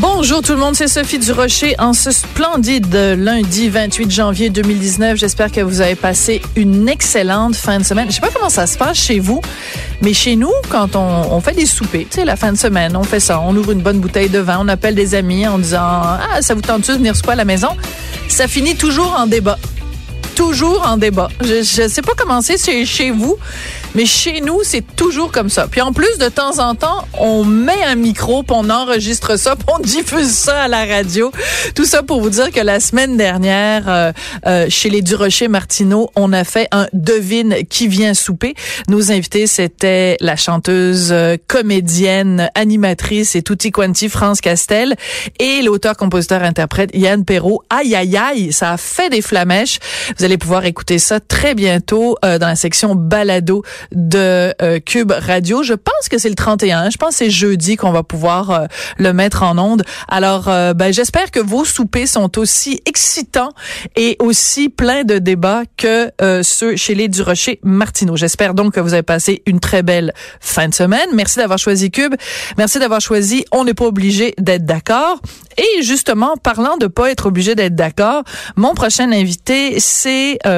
Bonjour tout le monde, c'est Sophie Durocher en ce splendide lundi 28 janvier 2019. J'espère que vous avez passé une excellente fin de semaine. Je sais pas comment ça se passe chez vous, mais chez nous, quand on, fait des soupers, tu sais, la fin de semaine, on fait ça, on ouvre une bonne bouteille de vin, on appelle des amis en disant ah ça vous tente-tu de venir souper à la maison, ça finit toujours en débat toujours en débat. Je ne sais pas comment c'est chez vous, mais chez nous, c'est toujours comme ça. Puis en plus, de temps en temps, on met un micro, puis on enregistre ça, puis on diffuse ça à la radio. Tout ça pour vous dire que la semaine dernière, euh, euh, chez les Durocher Martineau, on a fait un devine qui vient souper. Nos invités, c'était la chanteuse, euh, comédienne, animatrice et tutti quanti France Castel et l'auteur, compositeur, interprète Yann Perrault. Aïe aïe aïe, ça a fait des flamèches. Allez pouvoir écouter ça très bientôt dans la section balado de euh, Cube Radio. Je pense que c'est le 31. Je pense que c'est jeudi qu'on va pouvoir euh, le mettre en onde. Alors, euh, ben, j'espère que vos soupers sont aussi excitants et aussi pleins de débats que ceux chez les Durocher Martineau. J'espère donc que vous avez passé une très belle fin de semaine. Merci d'avoir choisi Cube. Merci d'avoir choisi On n'est pas obligé d'être d'accord. Et justement, parlant de pas être obligé d'être d'accord, mon prochain invité, c'est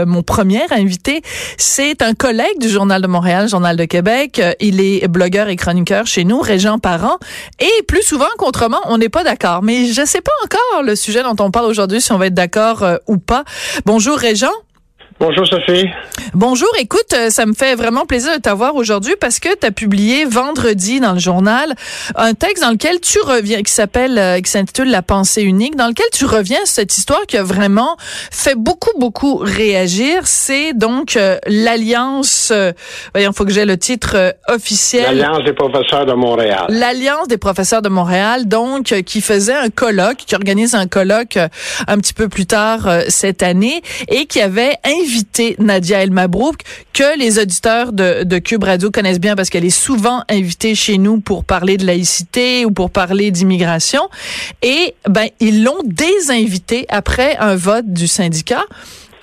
mon premier invité, c'est un collègue du Journal de Montréal, Journal de Québec. Euh, il est blogueur et chroniqueur chez nous, Régent Parent. Et plus souvent qu'autrement, on n'est pas d'accord. Mais je sais pas encore le sujet dont on parle aujourd'hui, si on va être d'accord euh, ou pas. Bonjour Régent. Bonjour Sophie. Bonjour, écoute, euh, ça me fait vraiment plaisir de t'avoir aujourd'hui parce que tu as publié vendredi dans le journal un texte dans lequel tu reviens, qui s'appelle, euh, qui s'intitule La pensée unique, dans lequel tu reviens sur cette histoire qui a vraiment fait beaucoup, beaucoup réagir. C'est donc euh, l'Alliance, voyons, faut que j'ai le titre officiel. L'Alliance des professeurs de Montréal. L'Alliance des professeurs de Montréal, donc, qui faisait un colloque, qui organise un colloque un petit peu plus tard cette année et qui avait invité Nadia El Mabrouk, que les auditeurs de, de Cube Radio connaissent bien parce qu'elle est souvent invitée chez nous pour parler de laïcité ou pour parler d'immigration. Et ben ils l'ont désinvité après un vote du syndicat.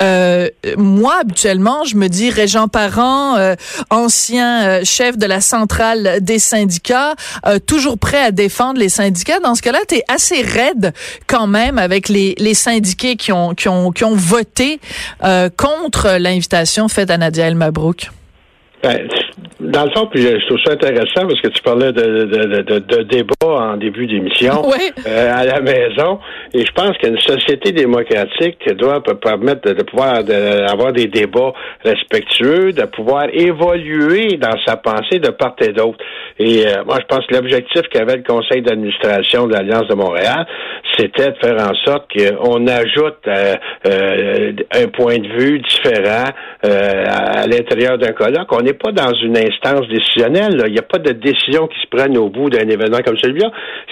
Euh, moi, habituellement, je me dis Régent Parent, euh, ancien euh, chef de la centrale des syndicats, toujours prêt à défendre les syndicats. Dans ce cas-là, tu es assez raide quand même avec les, les syndiqués qui ont, qui ont, qui ont voté contre l'invitation faite à Nadia El Mabrouk. Ben, dans le fond, puis je trouve ça intéressant parce que tu parlais de, de, de, de débat en début d'émission euh, à la maison. Et je pense qu'une société démocratique doit permettre de, pouvoir avoir des débats respectueux, de pouvoir évoluer dans sa pensée de part et d'autre. Et euh, moi, je pense que l'objectif qu'avait le conseil d'administration de l'Alliance de Montréal, c'était de faire en sorte qu'on ajoute euh, un point de vue différent à l'intérieur d'un colloque. On n'est pas dans une instance décisionnelle. Il n'y a pas de décision qui se prenne au bout d'un événement comme celui-là.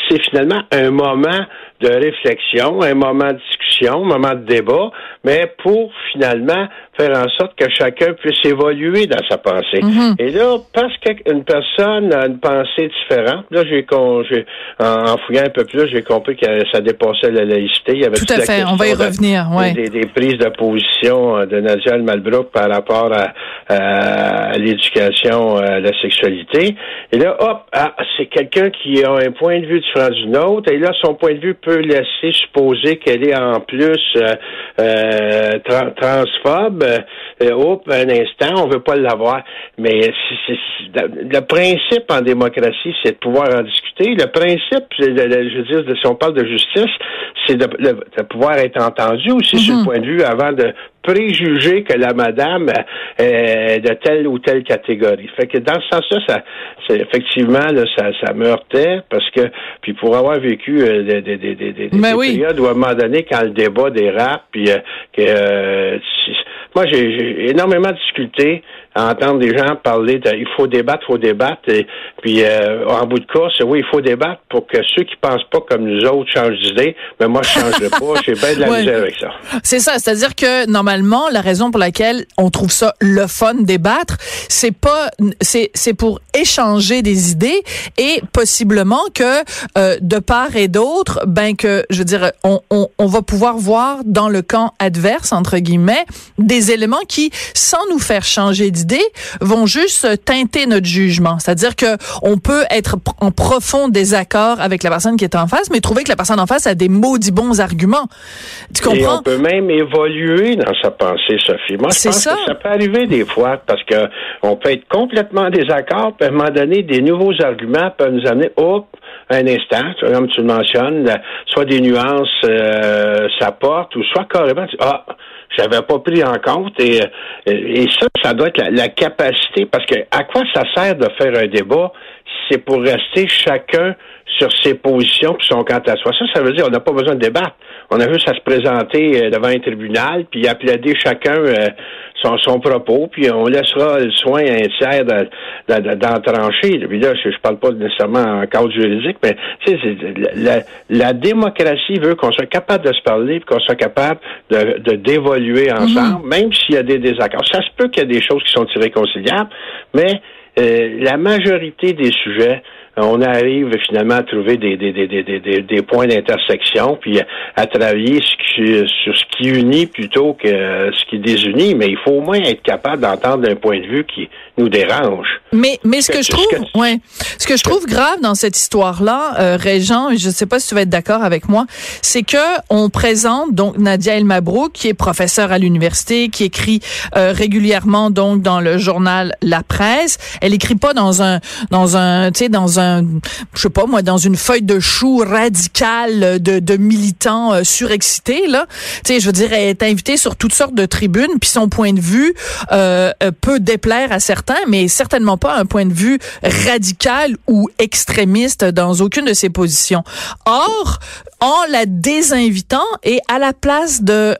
C'est finalement un moment de réflexion, un moment de discussion, un moment de débat, mais pour finalement faire en sorte que chacun puisse évoluer dans sa pensée. Mhm. Et là, parce qu'une personne a une pensée différente, là, j'ai, en, fouillant un peu plus, j'ai compris que ça dépassait la laïcité. Il y avait Tout à fait, on va y revenir, ouais. Des, prises de position euh, de Nadia Malbrook par rapport à, l'éducation, à la sexualité. Et là, hop, ah, c'est quelqu'un qui a un point de vue différent du nôtre, et là, son point de vue peut laisser supposer qu'elle est en plus euh, euh transphobe. Hop, un instant, on veut pas l'avoir. Mais le principe en démocratie, c'est de pouvoir en discuter. Le principe, je veux dire, si on parle de justice, c'est de, pouvoir être entendu aussi sur le mm-hmm. point de vue avant de préjuger que la madame est de telle ou telle catégorie. Fait que dans ce sens-là, ça, c'est effectivement, là, ça, ça me heurtait parce que, puis pour avoir vécu euh, des, des, des, des, des périodes où à un moment donné, quand le débat dérape, puis euh, que euh, moi j'ai énormément de difficultés entendre des gens parler de il faut débattre, il faut débattre, et puis euh, en bout de course, oui, il faut débattre pour que ceux qui pensent pas comme nous autres changent d'idée, mais moi je changerai pas, j'ai bien de la misère avec ça. C'est ça, c'est-à-dire que normalement, la raison pour laquelle on trouve ça le fun débattre, c'est pas c'est c'est pour échanger des idées et possiblement que euh, de part et d'autre, ben que je veux dire on, on, on va pouvoir voir dans le camp adverse entre guillemets des éléments qui sans nous faire changer d'idée vont juste teinter notre jugement. C'est-à-dire que on peut être en profond désaccord avec la personne qui est en face, mais trouver que la personne en face a des maudits bons arguments. Tu comprends? Et on peut même évoluer dans sa pensée, Sophie. Moi, je pense ça. que ça peut arriver des fois parce que on peut être complètement en désaccord, puis à un moment donné, des nouveaux arguments peuvent nous amener, hop, un instant, comme tu le mentionnes, soit des nuances, euh, ou soit carrément, ah, j'avais pas pris en compte. Et, et ça, ça doit être la, capacité, parce que à quoi ça sert de faire un débat c'est pour rester chacun sur ses positions qui sont quant à soi. Ça, ça veut dire qu'on n'a pas besoin de débattre. On a juste à se présenter euh, devant un tribunal, puis applaudir chacun euh, son, son, propos, puis on laissera le soin à un tiers d'en trancher. Puis là, je, ne parle pas nécessairement en cadre juridique, mais la, la, démocratie veut qu'on soit capable de se parler, puis qu'on soit capable de d'évoluer mm-hmm. ensemble, même s'il y a des désaccords. Ça se peut qu'il y a des choses qui sont irréconciliables, mais euh, la majorité des sujets on arrive finalement à trouver des, des, des, des, des points d'intersection, puis à, travailler sur ce qui unit plutôt que ce qui désunit, mais il faut au moins être capable d'entendre un point de vue qui nous dérange. Mais, mais ce que, je trouve, ouais, ce que je trouve grave dans cette histoire-là, euh, Régent, je ne sais pas si tu vas être d'accord avec moi, c'est que on présente donc Nadia El Mabrouk, qui est professeure à l'université, qui écrit euh, régulièrement donc dans le journal La Presse. Elle écrit pas dans un, dans un, tu sais, dans un je sais pas moi, dans une feuille de chou radicale de, de militants euh, surexcités là. Tu sais, je veux dire, elle est invitée sur toutes sortes de tribunes, puis son point de vue euh, euh, peut déplaire à certains, mais certainement pas un point de vue radical ou extrémiste dans aucune de ses positions. Or, en la désinvitant et à la place de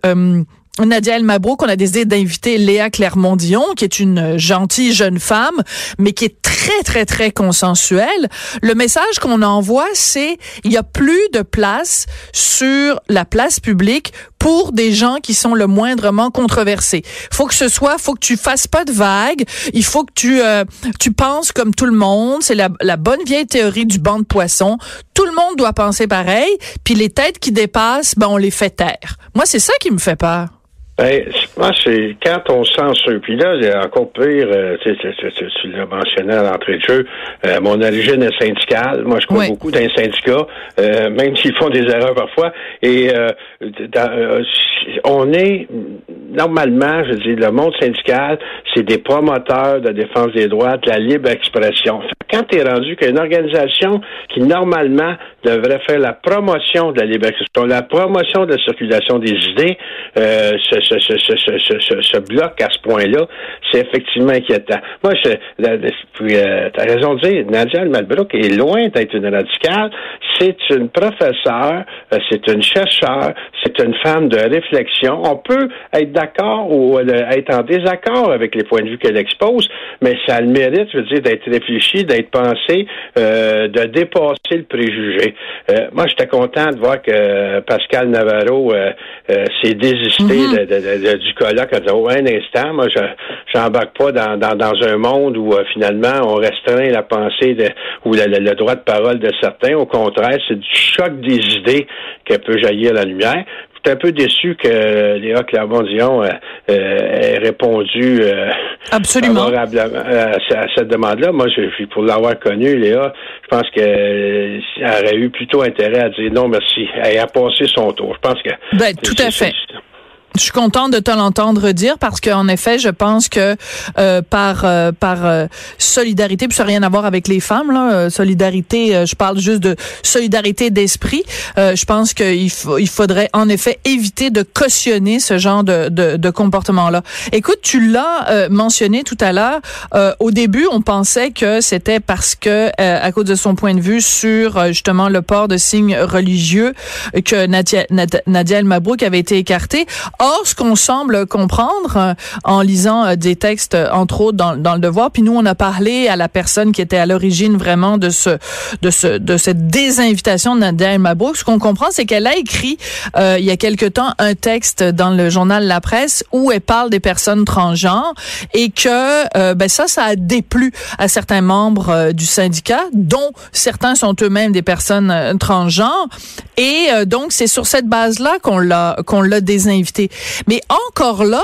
Nadia El Mabrouk, on a décidé d'inviter Léa Clermont-Dion, qui est une gentille jeune femme, mais qui est très, très, très consensuelle. Le message qu'on envoie, c'est il y a plus de place sur la place publique pour des gens qui sont le moindrement controversés. Faut que ce soit, faut que tu fasses pas de vagues. Il faut que tu euh, tu penses comme tout le monde. C'est la, la bonne vieille théorie du banc de poissons. Tout le monde doit penser pareil. Puis les têtes qui dépassent, ben on les fait taire. Moi, c'est ça qui me fait peur. Ben, moi, c'est quand on censure. Puis là, encore pire, euh, tu, tu, l'as mentionné à l'entrée de jeu, euh, mon origine est syndicale. Moi, je crois beaucoup dans les syndicats, euh, même s'ils font des erreurs parfois. Et on est, normalement, je dis, le monde syndical, c'est des promoteurs de défense des droits, de la libre expression. Quand tu es rendu qu'une organisation qui, normalement, devrait faire la promotion de la libre expression, la promotion de la circulation des idées, se, se, se, se, se bloque à ce point-là, c'est effectivement inquiétant. Moi, je, euh, tu as raison de dire, Nadia Malbrook est loin d'être une radicale. C'est une professeure, euh, c'est une chercheure, c'est une femme de réflexion. On peut être d'accord ou euh, être en désaccord avec les points de vue qu'elle expose, mais ça a le mérite, je veux dire, d'être réfléchi, d'être pensé, euh, de dépasser le préjugé. Euh, moi, j'étais content de voir que Pascal Navarro s'est désisté mm-hmm. De, du colloque. A dit, oh, un instant, moi, je j'embarque pas dans, dans, dans, un monde où finalement on restreint la pensée de, ou le droit de parole de certains. Au contraire, c'est du choc des idées qu'elle peut jaillir la lumière suis un peu déçu que Léa Clermont-Dion euh, euh, ait répondu euh, Absolument. favorablement à, cette demande-là. Moi, je, pour l'avoir connue, Léa, je pense qu'elle aurait eu plutôt intérêt à dire non, merci. Elle a passé son tour. Je pense que... Ben, tout à fait. Je suis contente de te l'entendre dire parce qu'en effet, je pense que euh, par euh, par euh, solidarité, puis ça n'a rien à voir avec les femmes là, solidarité, je parle juste de solidarité d'esprit. je pense qu'il il faudrait en effet éviter de cautionner ce genre de de, de comportement là. Écoute, tu l'as mentionné tout à l'heure. au début, on pensait que c'était parce que à cause de son point de vue sur justement le port de signes religieux que Nadia, Nadia El Mabrouk avait été écartée. Or, ce qu'on semble comprendre euh, en lisant euh, des textes, entre autres dans, dans, le Devoir, puis nous, on a parlé à la personne qui était à l'origine vraiment de ce, de ce, de cette désinvitation de Nadia Mabrouk. Ce qu'on comprend, c'est qu'elle a écrit il y a quelque temps un texte dans le journal La Presse où elle parle des personnes transgenres et que ben ça, ça a déplu à certains membres du syndicat, dont certains sont eux-mêmes des personnes transgenres. Et donc, c'est sur cette base-là qu'on l'a qu'on l'a désinvité. Mais encore là,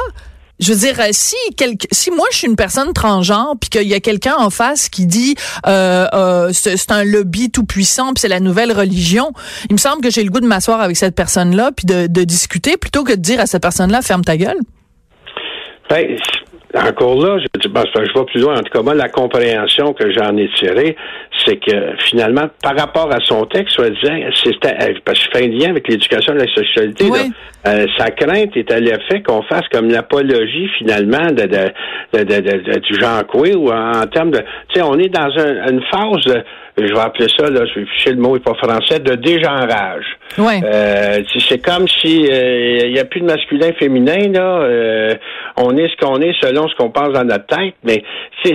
je veux dire, si quelque, si moi je suis une personne transgenre, puis qu'il y a quelqu'un en face qui dit euh, euh, c'est un lobby tout puissant, puis c'est la nouvelle religion, il me semble que j'ai le goût de m'asseoir avec cette personne-là, puis de, de discuter, plutôt que de dire à cette personne-là ferme ta gueule. Ben, encore là, je, je vais plus loin. En tout cas, moi, la compréhension que j'en ai tirée, c'est que finalement, par rapport à son texte, soit disant, c'était parce que je fais un lien avec l'éducation et la sexualité. Euh, sa crainte est à l'effet qu'on fasse comme l'apologie finalement de, de, de, du genre queer ou en, termes de, tu sais, on est dans une phase de je vais appeler ça, là, je vais ficher le mot, n'est pas français, de dégenrage. Ouais. Euh, c'est comme si il euh, n'y a plus de masculin féminin là. Euh, on est ce qu'on est selon ce qu'on pense dans notre tête, mais c'est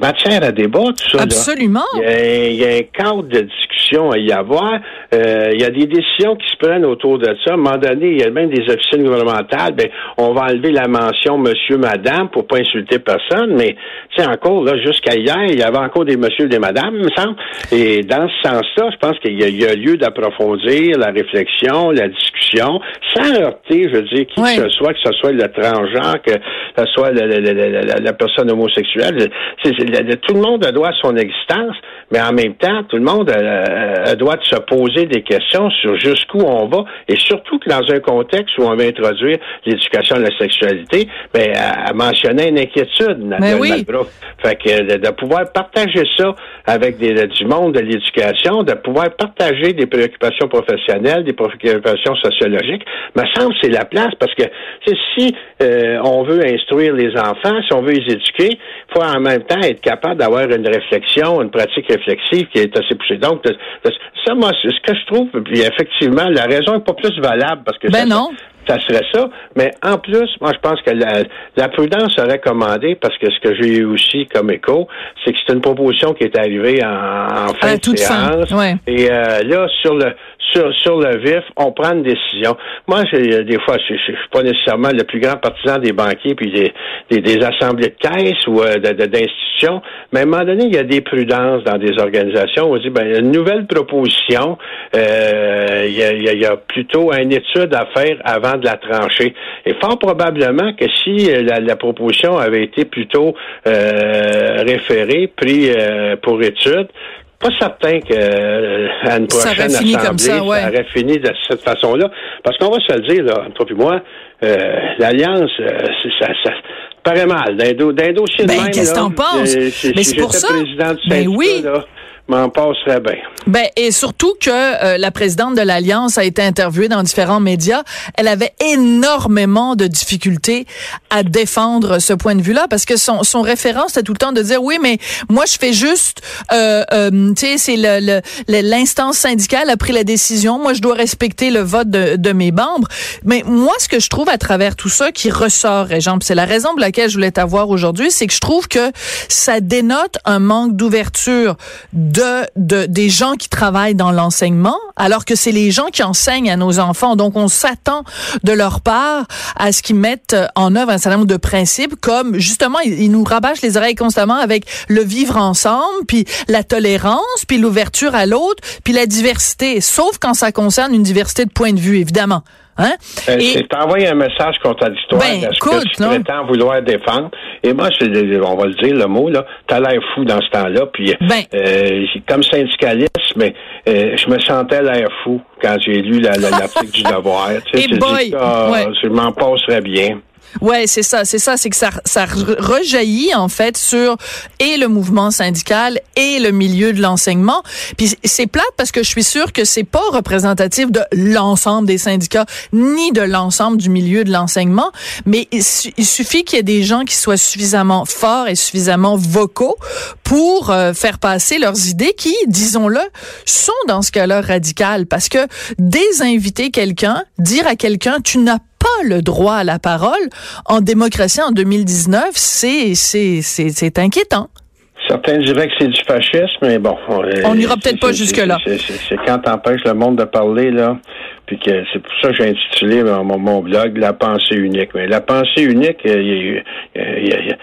matière à débat tout ça. Absolument. Il y, a un cadre de discussion à y avoir. Euh, il y a des décisions qui se prennent autour de ça. À un moment donné, il y a même des officines gouvernementales. Ben, on va enlever la mention Monsieur, Madame pour pas insulter personne. Mais c'est encore là jusqu'à hier, il y avait encore des Monsieur et des Madame, me semble. Et dans ce sens-là, je pense qu'il y, a lieu d'approfondir la réflexion, la discussion, sans heurter, je veux dire, qui que ce soit, que ce soit le transgenre, que ce soit la, personne homosexuelle. tout le monde doit son existence, mais en même temps, tout le monde euh, doit se poser des questions sur jusqu'où on va, et surtout que dans un contexte où on va introduire l'éducation de la sexualité, ben, à, mentionner une inquiétude, mais oui. Fait que de, pouvoir partager ça avec des, du monde de l'éducation, de pouvoir partager des préoccupations professionnelles, des préoccupations sociologiques, me semble c'est la place parce que si euh, on veut instruire les enfants, si on veut les éduquer, il faut en même temps être capable d'avoir une réflexion, une pratique réflexive qui est assez poussée. Donc, ça, moi, ce que je trouve, puis effectivement, la raison n'est pas plus valable parce que ben non ça serait ça. Mais en plus, moi, je pense que la, prudence serait commandée parce que ce que j'ai eu aussi comme écho, c'est que c'est une proposition qui est arrivée en, fin de séance. Et euh, là, sur le sur, sur le vif, on prend une décision. Moi, des fois, je, ne suis pas nécessairement le plus grand partisan des banquiers puis des, des, assemblées de caisse ou euh, d'institutions, mais à un moment donné, il y a des prudences dans des organisations. On dit, ben, une nouvelle proposition, euh, il, y a, plutôt une étude à faire avant de la trancher. Et fort probablement que si euh, la, proposition avait été plutôt euh, référée, pris pour étude, pas certain que euh, à une prochaine assemblée, ça, aurait fini de cette façon-là. Parce qu'on va se le dire, là, toi et moi, euh, l'Alliance, euh, ça, ça paraît mal. D'un, dossier ben, de même, qu'est-ce que t'en penses? Mais c'est pour ça. président du ben oui. Là, Ben et surtout que euh, la présidente de l'Alliance a été interviewée dans différents médias, elle avait énormément de difficultés à défendre ce point de vue-là parce que son son référent c'était tout le temps de dire oui mais moi je fais juste euh, euh, tu sais c'est le l'instance syndicale a pris la décision, moi je dois respecter le vote de, de mes membres. Mais moi ce que je trouve à travers tout ça qui ressort, et c'est la raison pour laquelle je voulais t'avoir aujourd'hui, c'est que je trouve que ça dénote un manque d'ouverture de, des gens qui travaillent dans l'enseignement, alors que c'est les gens qui enseignent à nos enfants. Donc, on s'attend de leur part à ce qu'ils mettent en œuvre un certain nombre de principes, comme justement, ils, nous rabâchent les oreilles constamment avec le vivre ensemble, puis la tolérance, puis l'ouverture à l'autre, puis la diversité, sauf quand ça concerne une diversité de points de vue, évidemment. Hein? Euh, c'est envoyer un message contradictoire ben, à ce que tu prétends vouloir défendre. Et moi, on va le dire, le mot, là, t'as l'air fou dans ce temps-là. Puis, ben. euh, comme syndicaliste, mais euh, je me sentais l'air fou quand j'ai lu l'article du devoir. Tu sais, boy. Ah, je m'en passerais bien. Ouais, c'est ça, c'est ça, c'est que ça, ça rejaillit en fait sur et le mouvement syndical et le milieu de l'enseignement. Puis c'est plate parce que je suis sûre que c'est pas représentatif de l'ensemble des syndicats ni de l'ensemble du milieu de l'enseignement, mais il, suffit qu'il y ait des gens qui soient suffisamment forts et suffisamment vocaux pour euh, faire passer leurs idées qui, disons-le, sont dans ce cas-là radicales. Parce que désinviter quelqu'un, dire à quelqu'un, tu n'as pas le droit à la parole en démocratie en 2019, c'est c'est c'est inquiétant. Certains diraient que c'est du fascisme, mais bon. On n'ira peut-être pas jusque-là. C'est quand t'empêches le monde de parler, là. Puis que c'est pour ça que j'ai intitulé mon, mon, blog La pensée unique. Mais la pensée unique, il y a,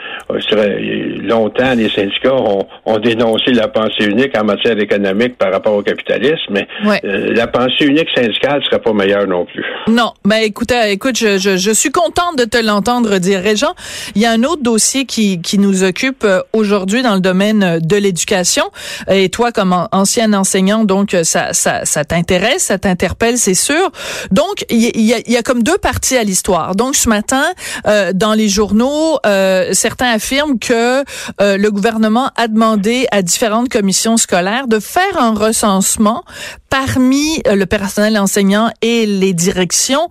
longtemps, les syndicats ont, ont, dénoncé la pensée unique en matière économique par rapport au capitalisme, mais euh, la pensée unique syndicale serait pas meilleure non plus. Non, mais écoute, écoute, je, je, je suis contente de te l'entendre dire, Régent. Il y a un autre dossier qui, qui nous occupe euh, aujourd'hui dans le domaine de l'éducation. Et toi, comme ancien enseignant, donc ça, ça, ça t'intéresse, ça t'interpelle, c'est sûr. Donc, il y, a, comme deux parties à l'histoire. Donc, ce matin, euh, dans les journaux, euh, certains affirment que euh, le gouvernement a demandé à différentes commissions scolaires de faire un recensement parmi le personnel enseignant et les directions,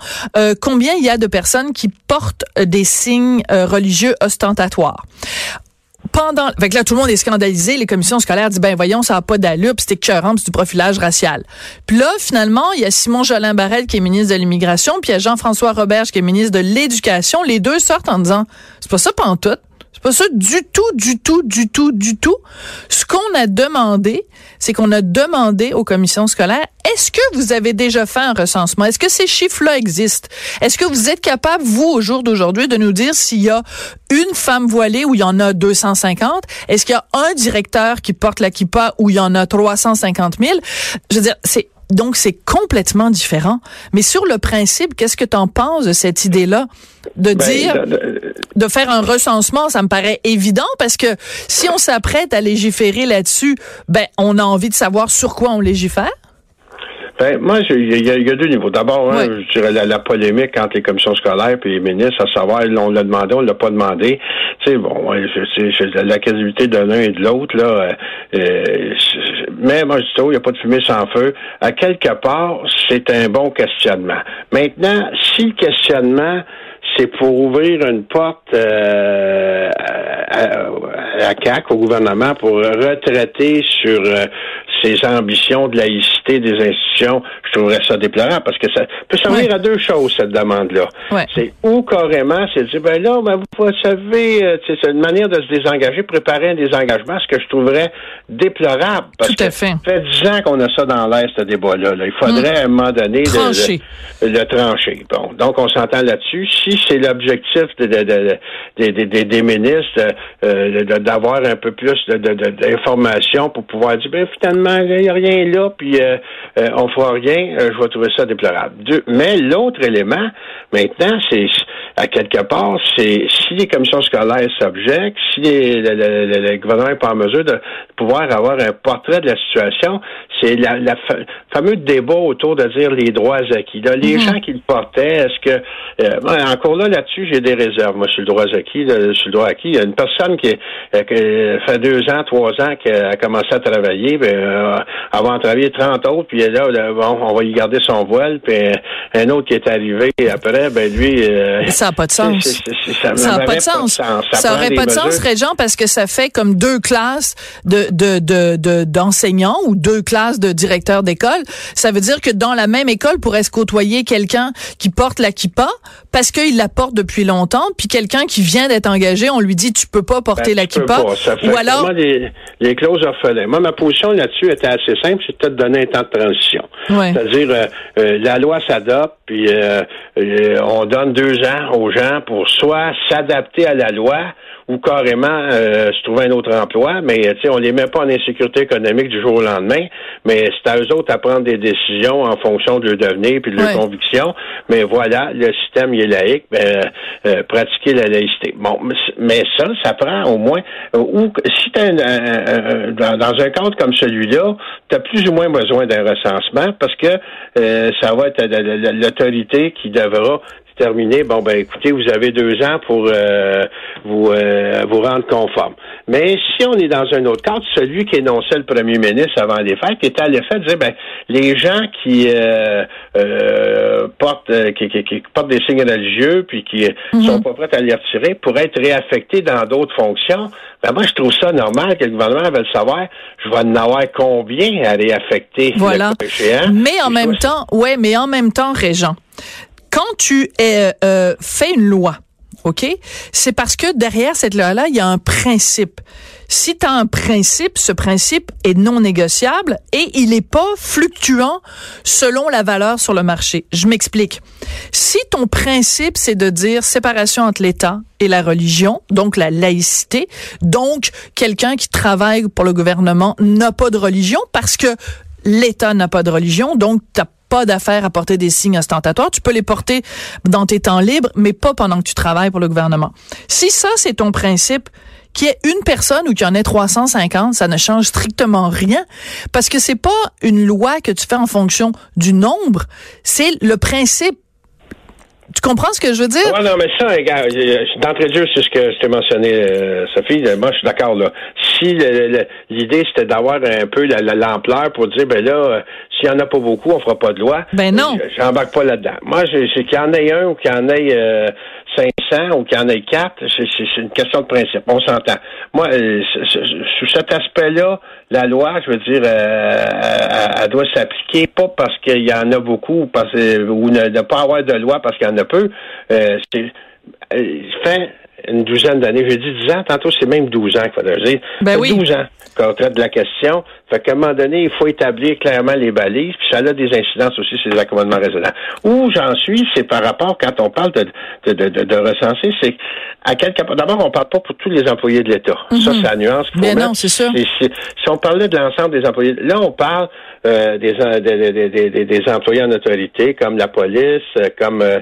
combien il y a de personnes qui portent des signes religieux ostentatoires pendant, fait que là, tout le monde est scandalisé. Les commissions scolaires disent, ben voyons, ça n'a pas d'allure, c'est écœurant, c'est du profilage racial. Puis là, finalement, il y a Simon Jolin Barrel qui est ministre de l'Immigration, puis il y a Jean-François Roberge qui est ministre de l'Éducation. Les deux sortent en disant, c'est pas ça tout. C'est pas ça du tout, du tout, du tout, du tout. Ce qu'on a demandé, c'est qu'on a demandé aux commissions scolaires, est-ce que vous avez déjà fait un recensement? Est-ce que ces chiffres-là existent? Est-ce que vous êtes capable, vous, au jour d'aujourd'hui, de nous dire s'il y a une femme voilée ou il y en a 250? Est-ce qu'il y a un directeur qui porte la kippa ou il y en a 350 000? Je veux dire, c'est donc, c'est complètement différent. Mais sur le principe, qu'est-ce que tu en penses de cette idée-là? De ben, dire, de, faire un recensement, ça me paraît évident parce que si on s'apprête à légiférer là-dessus, ben, on a envie de savoir sur quoi on légifère. Ben, moi, il y, a deux niveaux. D'abord, hein, je dirais la, polémique entre les commissions scolaires et les ministres, à savoir, on l'a demandé, on l'a pas demandé. Tu sais, bon, la crédibilité de l'un et de l'autre, là. Euh, euh mais moi, je dis, il n'y a pas de fumée sans feu. À quelque part, c'est un bon questionnement. Maintenant, si le questionnement c'est pour ouvrir une porte euh, à, la CAC, au gouvernement, pour retraiter sur euh, ses ambitions de laïcité des institutions, je trouverais ça déplorable parce que ça peut servir à deux choses, cette demande-là. C'est ou carrément, c'est de dire, ben là, ben, vous savez, euh, c'est une manière de se désengager, préparer un désengagement, ce que je trouverais déplorable. Parce Tout à que fait. Ça fait dix ans qu'on a ça dans l'air, ce débat-là. Il faudrait mm. à un moment donné le, trancher. Bon, donc on s'entend là-dessus. Si c'est l'objectif des ministres euh, d'avoir un peu plus d'informations pour pouvoir dire, ben finalement, il n'y a rien là, puis euh, euh, on fera rien, je vais trouver ça déplorable. mais l'autre élément, maintenant, c'est à quelque part, c'est si les commissions scolaires s'objectent, si les, le, gouvernement n'est pas en mesure de pouvoir avoir un portrait de la situation, c'est la, la fameux débat autour de dire les droits acquis. Là, les mhm. gens qui le portaient, est-ce que euh, encore là là-dessus, j'ai des réserves. Moi, sur le droit acquis, sur le droit acquis, il y a une personne qui, euh, fait deux ans, trois ans qu'elle a commencé à travailler, ben, euh, avant de travailler 30 autres, puis là, bon, on va y garder son voile, puis un autre qui est arrivé après, ben lui. ça n'a pas de sens. ça n'a pas de sens. Ça, n'aurait pas de sens, Régent, parce que ça fait comme deux classes de de d'enseignants ou deux classes de directeurs d'école. Ça veut dire que dans la même école pourrait se côtoyer quelqu'un qui porte la kippa parce qu'il la porte depuis longtemps, puis quelqu'un qui vient d'être engagé, on lui dit tu peux pas porter ben, la kippa. Ou alors les, les clauses orphelins. Moi, ma position là-dessus était assez simple, c'était de donner un temps de transition. C'est-à-dire euh, euh, la loi s'adopte, puis euh, on donne deux ans aux gens pour soit s'adapter à la loi ou carrément euh, se trouver un autre emploi, mais on les met pas en insécurité économique du jour au lendemain, mais c'est à eux autres à prendre des décisions en fonction de leur devenir puis de leurs convictions. Mais voilà, le système il est laïque, ben, euh, pratiquer la laïcité. Bon, mais ça, ça prend au moins ou si tu dans, dans, un cadre comme celui-là, tu as plus ou moins besoin d'un recensement parce que euh, ça va être l'autorité qui devra terminé, bon ben écoutez, vous avez deux ans pour euh, vous euh, vous rendre conforme. Mais si on est dans un autre cadre, celui qui énonçait le premier ministre avant les fêtes, qui était à l'effet de dire ben les gens qui euh, portent qui, qui, portent des signes religieux puis qui mhm. sont pas prêts à les retirer pourraient être réaffectés dans d'autres fonctions. Ben moi je trouve ça normal que le gouvernement veuille savoir je vais en avoir combien à réaffecter voilà. Mais en même temps, ouais, mais en même temps, Régent, quand tu es, euh, fais une loi, OK? C'est parce que derrière cette loi-là, il y a un principe. Si tu as un principe, ce principe est non négociable et il n'est pas fluctuant selon la valeur sur le marché. Je m'explique. Si ton principe, c'est de dire séparation entre l'État et la religion, donc la laïcité, donc quelqu'un qui travaille pour le gouvernement n'a pas de religion parce que l'État n'a pas de religion, donc tu pas d'affaires à porter des signes ostentatoires. Tu peux les porter dans tes temps libres, mais pas pendant que tu travailles pour le gouvernement. Si ça, c'est ton principe, qu'il y ait une personne ou qu'il y en ait 350, ça ne change strictement rien parce que c'est pas une loi que tu fais en fonction du nombre, c'est le principe tu comprends ce que je veux dire? Oui, non, mais ça, regarde, d'entrée de jeu, c'est ce que je t'ai mentionné, euh, Sophie. Moi, je suis d'accord, là. Si l'idée, c'était d'avoir un peu l'ampleur pour dire, ben là, euh, s'il n'y en a pas beaucoup, on fera pas de loi. Ben non. J'embarque pas là-dedans. Moi, c'est qu'il y en ait un ou qu'il y en ait euh, 500 ou qu'il y en ait quatre, c'est une question de principe. On s'entend. Moi, euh, sous cet aspect-là, la loi, je veux dire, euh, elle, doit s'appliquer pas parce qu'il y en a beaucoup ou, parce, ou ne, pas avoir de loi parce qu'il y en a peu. Euh, c'est fait une douzaine d'années. J'ai dit 10 ans, tantôt c'est même 12 ans qu'il faudrait dire. Ben oui. 12 ans qu'on traite de la question. Fait qu'à un moment donné, il faut établir clairement les balises, puis ça a des incidences aussi sur les accommodements raisonnables. Où j'en suis, c'est par rapport, quand on parle de, de, de, de, recenser, c'est à quel D'abord, on parle pas pour tous les employés de l'État. Ça, mhm. c'est la nuance qu'il faut Mais non, c'est sûr. Si on parlait de l'ensemble des employés, là, on parle euh, des, des, des, des, employés en autorité, comme la police, euh, comme euh,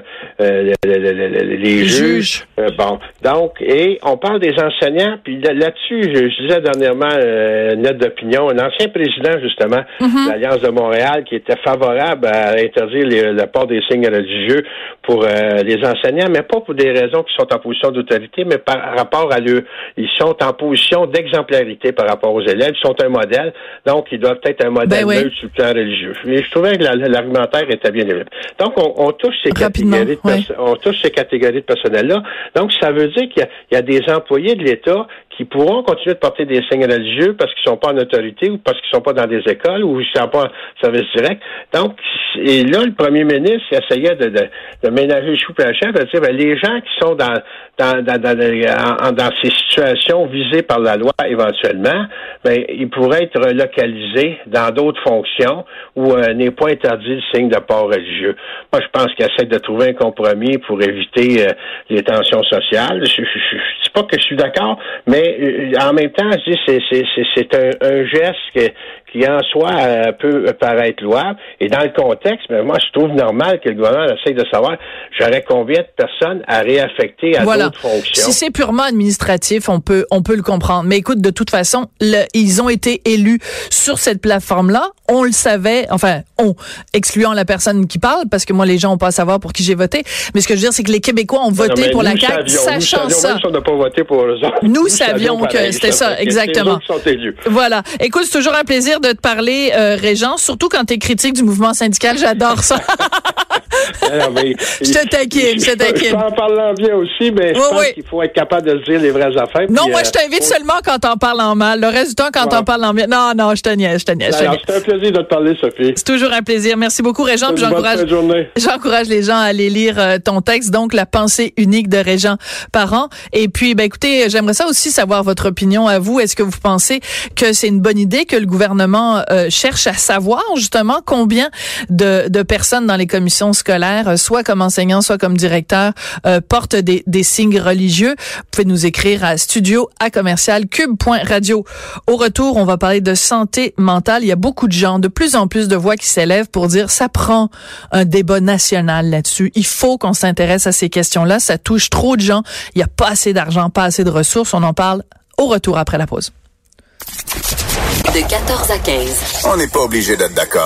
les, juges. bon, donc, et on parle des enseignants, puis là-dessus, je, disais dernièrement une note d'opinion, un ancien président, justement, mhm. de l'Alliance de Montréal, qui était favorable à interdire le port des signes religieux pour les enseignants, mais pas pour des raisons qui sont en position d'autorité, mais par rapport à eux. Ils sont en position d'exemplarité par rapport aux élèves. Ils sont un modèle, donc ils doivent être un modèle ben sur le plan religieux. Mais je trouvais que l'argumentaire était bien élevé. Donc, on, touche ces catégories de on touche ces catégories de personnel-là. Donc, ça veut dire qu'il y, a des employés de l'État qui pourront continuer de porter des signes religieux parce qu'ils sont pas en autorité ou parce qu'ils sont pas dans des écoles ou ils sont pas en service direct. Donc, et là, le premier ministre essayait de, de, ménager le chou chef, de dire, ben, les gens qui sont dans, dans, dans, dans, ces situations visées par la loi éventuellement, ben, ils pourraient être relocalisés dans d'autres fonctions où euh, n'est pas interdit le signe de port religieux. Moi, je pense qu'il essaie de trouver un compromis pour éviter euh, les tensions sociales. Je, ne dis pas que je suis d'accord, mais euh, en même temps, c'est c'est un, un geste que, qui en soi euh, peut paraître louable. Et dans le contexte, mais ben, moi, je trouve normal que le gouvernement essaye de savoir j'aurais combien de personnes à réaffecter à d'autres fonctions. Si c'est purement administratif, on peut on peut le comprendre. Mais écoute, de toute façon, le, ils ont été élus sur cette plateforme-là. On le savait, enfin, on, excluant la personne qui parle, parce que moi, les gens n'ont pas à savoir pour qui j'ai voté. Mais ce que je veux dire, c'est que les Québécois ont voté pour la CAQ, sachant ça. Nous, pas voté pour eux Nous, savions que c'était ça, exactement. Voilà. Écoute, c'est toujours un plaisir de te parler, euh, Régent, surtout quand tu es critique du mouvement syndical. J'adore ça. je te taquine, je te taquine. Je en parlant bien aussi, mais je pense qu'il faut être capable de dire les vraies affaires. Non, moi, je euh, t'invite seulement quand t'en parles en mal. Le reste du temps, quand t'en parles en bien. Non, non, je te niaise, je te niaise. C'est un plaisir de te parler, Sophie. C'est toujours un plaisir. Merci beaucoup, Régent. J'encourage, j'encourage les gens à aller lire euh, ton texte, donc La pensée unique de Régent Parent. Et puis, ben, écoutez, j'aimerais ça aussi savoir votre opinion à vous. Est-ce que vous pensez que c'est une bonne idée que le gouvernement euh, cherche à savoir justement combien de, personnes dans les commissions scolaires, euh, soit comme enseignants, soit comme directeurs, euh, portent des, des signes religieux? Vous pouvez nous écrire à studio à commercial cube.radio. Au retour, on va parler de santé mentale. Il y a beaucoup de gens, de plus en plus de voix qui s'élèvent pour dire ça prend un débat national là-dessus. Il faut qu'on s'intéresse à ces questions-là. Ça touche trop de gens. Il n'y a pas assez d'argent, pas assez de ressources. On en parle au retour après la pause. De 14 à 15. On n'est pas obligé d'être d'accord.